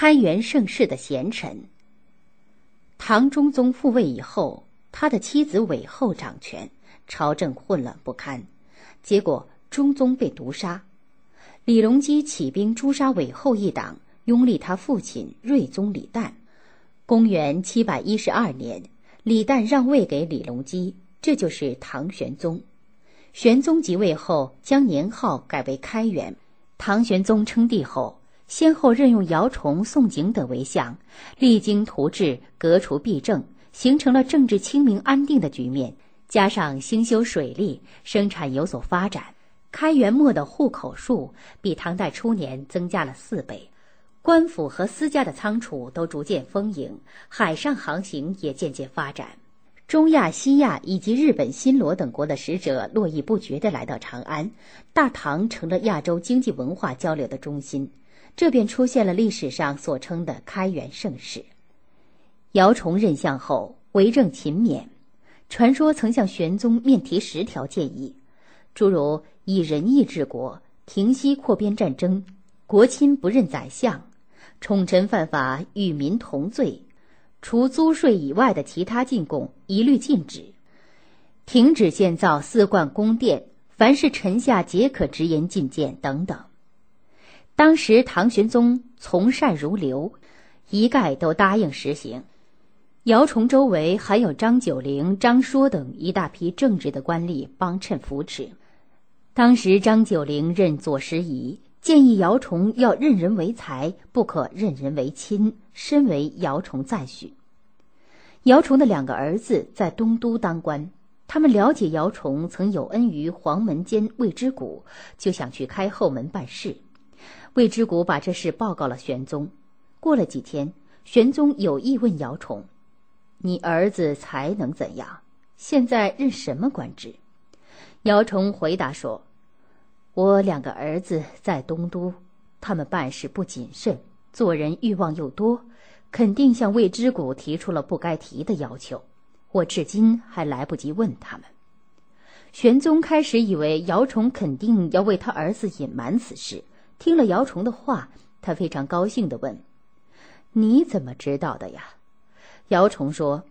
开元盛世的贤臣。唐中宗复位以后，他的妻子韦后掌权，朝政混乱不堪，结果中宗被毒杀。李隆基起兵诛杀韦后一党，拥立他父亲睿宗李旦。公元七百一十二年，李旦让位给李隆基，这就是唐玄宗。玄宗即位后，将年号改为开元。唐玄宗称帝后，先后任用姚崇、宋璟等为相，励精图治，革除弊政，形成了政治清明安定的局面。加上兴修水利，生产有所发展，开元末的户口数比唐代初年增加了四倍。官府和私家的仓储都逐渐丰盈，海上航行也渐渐发展。中亚、西亚以及日本、新罗等国的使者络绎不绝地来到长安，大唐成了亚洲经济文化交流的中心，这便出现了历史上所称的开元盛世。姚崇任相后，为政勤勉，传说曾向玄宗面提十条建议，诸如以仁义治国、停息扩边战争、国亲不认宰相。宠臣犯法与民同罪，除租税以外的其他进贡一律禁止，停止建造寺观宫殿，凡是臣下皆可直言进谏等等。当时唐玄宗从善如流，一概都答应实行。姚崇周围还有张九龄、张说等一大批正直的官吏帮衬扶持。当时张九龄任左拾遗。建议姚崇要任人为才，不可任人为亲，身为姚崇赞许。姚崇的两个儿子在东都当官，他们了解姚崇曾有恩于黄门监魏之谷，就想去开后门办事。魏之谷把这事报告了玄宗。过了几天，玄宗有意问姚崇：“你儿子才能怎样？现在任什么官职？”姚崇回答说。我两个儿子在东都，他们办事不谨慎，做人欲望又多，肯定向魏之谷提出了不该提的要求。我至今还来不及问他们。玄宗开始以为姚崇肯定要为他儿子隐瞒此事，听了姚崇的话，他非常高兴地问：“你怎么知道的呀？”姚崇说：“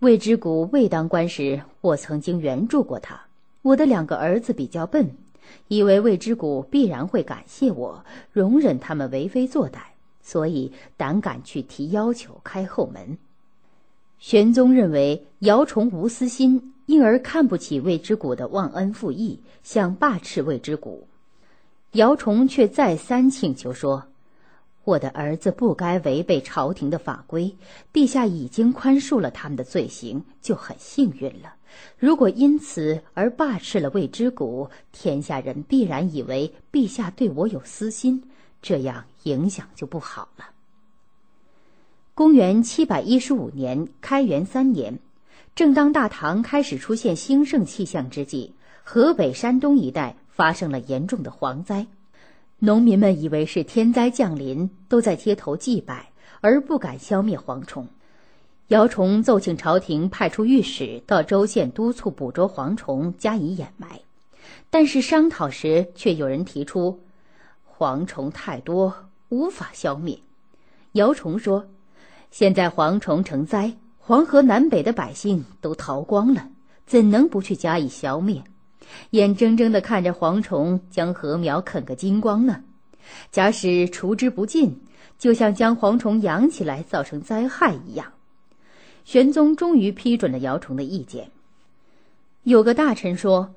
魏之谷未当官时，我曾经援助过他。我的两个儿子比较笨。”以为魏之谷必然会感谢我，容忍他们为非作歹，所以胆敢去提要求开后门。玄宗认为姚崇无私心，因而看不起魏之谷的忘恩负义，想罢斥魏之谷。姚崇却再三请求说。我的儿子不该违背朝廷的法规，陛下已经宽恕了他们的罪行，就很幸运了。如果因此而罢斥了魏之谷，天下人必然以为陛下对我有私心，这样影响就不好了。公元七百一十五年，开元三年，正当大唐开始出现兴盛气象之际，河北、山东一带发生了严重的蝗灾。农民们以为是天灾降临，都在街头祭拜，而不敢消灭蝗虫。姚崇奏请朝廷派出御史到州县督促捕捉蝗虫，加以掩埋。但是商讨时，却有人提出，蝗虫太多，无法消灭。姚崇说：“现在蝗虫成灾，黄河南北的百姓都逃光了，怎能不去加以消灭？”眼睁睁地看着蝗虫将禾苗啃个精光呢，假使除之不尽，就像将蝗虫养起来造成灾害一样。玄宗终于批准了姚崇的意见。有个大臣说：“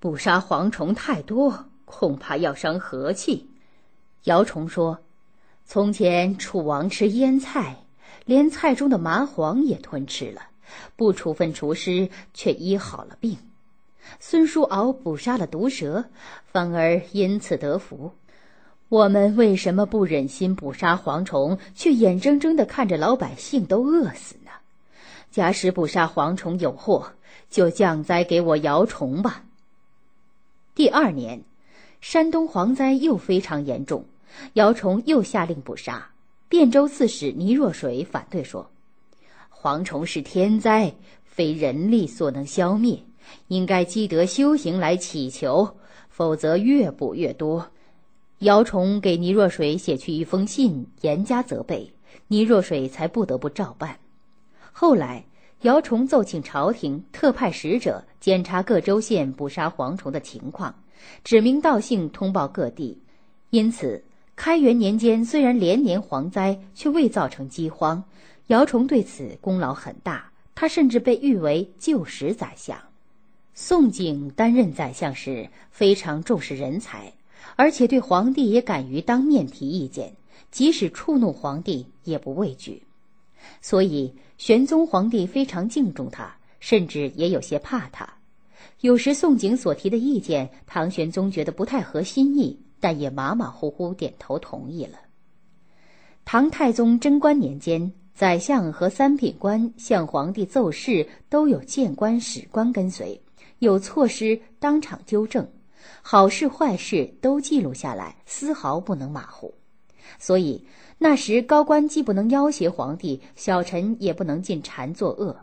捕杀蝗虫太多，恐怕要伤和气。”姚崇说：“从前楚王吃腌菜，连菜中的麻黄也吞吃了，不处分厨师，却医好了病。”孙叔敖捕杀了毒蛇，反而因此得福。我们为什么不忍心捕杀蝗虫，却眼睁睁地看着老百姓都饿死呢？假使捕杀蝗虫有祸，就降灾给我姚崇吧。第二年，山东蝗灾又非常严重，姚崇又下令捕杀。汴州刺史倪若水反对说：“蝗虫是天灾，非人力所能消灭。”应该积德修行来祈求，否则越补越多。姚崇给倪若水写去一封信，严加责备，倪若水才不得不照办。后来，姚崇奏请朝廷特派使者检查各州县捕杀蝗虫的情况，指名道姓通报各地。因此，开元年间虽然连年蝗灾，却未造成饥荒。姚崇对此功劳很大，他甚至被誉为旧时宰相。宋璟担任宰相时非常重视人才，而且对皇帝也敢于当面提意见，即使触怒皇帝也不畏惧。所以玄宗皇帝非常敬重他，甚至也有些怕他。有时宋璟所提的意见，唐玄宗觉得不太合心意，但也马马虎虎点头同意了。唐太宗贞观年间，宰相和三品官向皇帝奏事，都有谏官、史官跟随，有错失当场纠正，好事坏事都记录下来，丝毫不能马虎。所以那时高官既不能要挟皇帝，小臣也不能进谗作恶。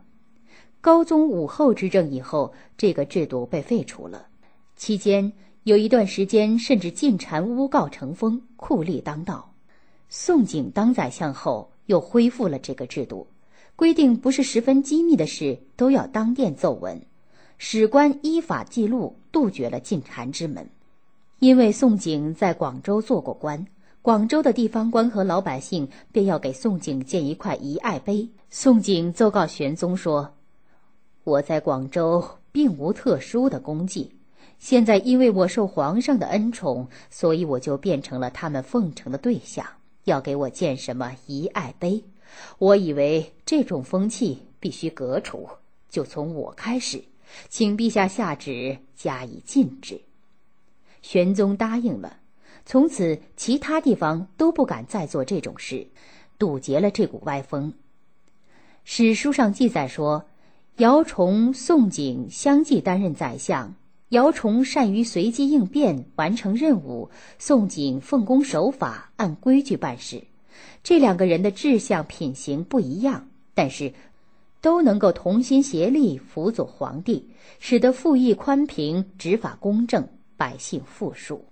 高宗武后执政以后，这个制度被废除了。期间有一段时间，甚至进谗诬告成风，酷吏当道。宋璟当宰相后，又恢复了这个制度，规定不是十分机密的事都要当殿奏闻，史官依法记录，杜绝了进谗之门。因为宋璟在广州做过官。广州的地方官和老百姓便要给宋璟建一块遗爱碑。宋璟奏告玄宗说：“我在广州并无特殊的功绩，现在因为我受皇上的恩宠，所以我就变成了他们奉承的对象，要给我建什么遗爱碑。我以为这种风气必须革除，就从我开始，请陛下下旨加以禁止。”玄宗答应了。从此，其他地方都不敢再做这种事，堵截了这股歪风。史书上记载说，姚崇、宋璟相继担任宰相。姚崇善于随机应变，完成任务；宋璟奉公守法，按规矩办事。这两个人的志向、品行不一样，但是都能够同心协力辅佐皇帝，使得赋役宽平，执法公正，百姓富庶。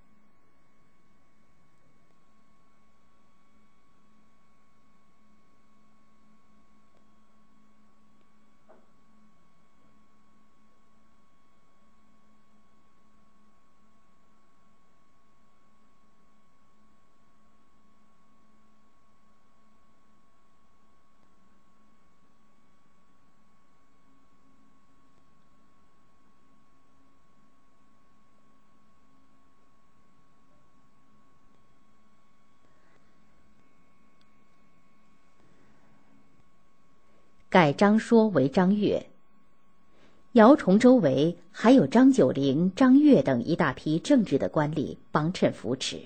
改张说为张悦。姚崇周围还有张九龄、张悦等一大批政治的官吏帮衬扶持。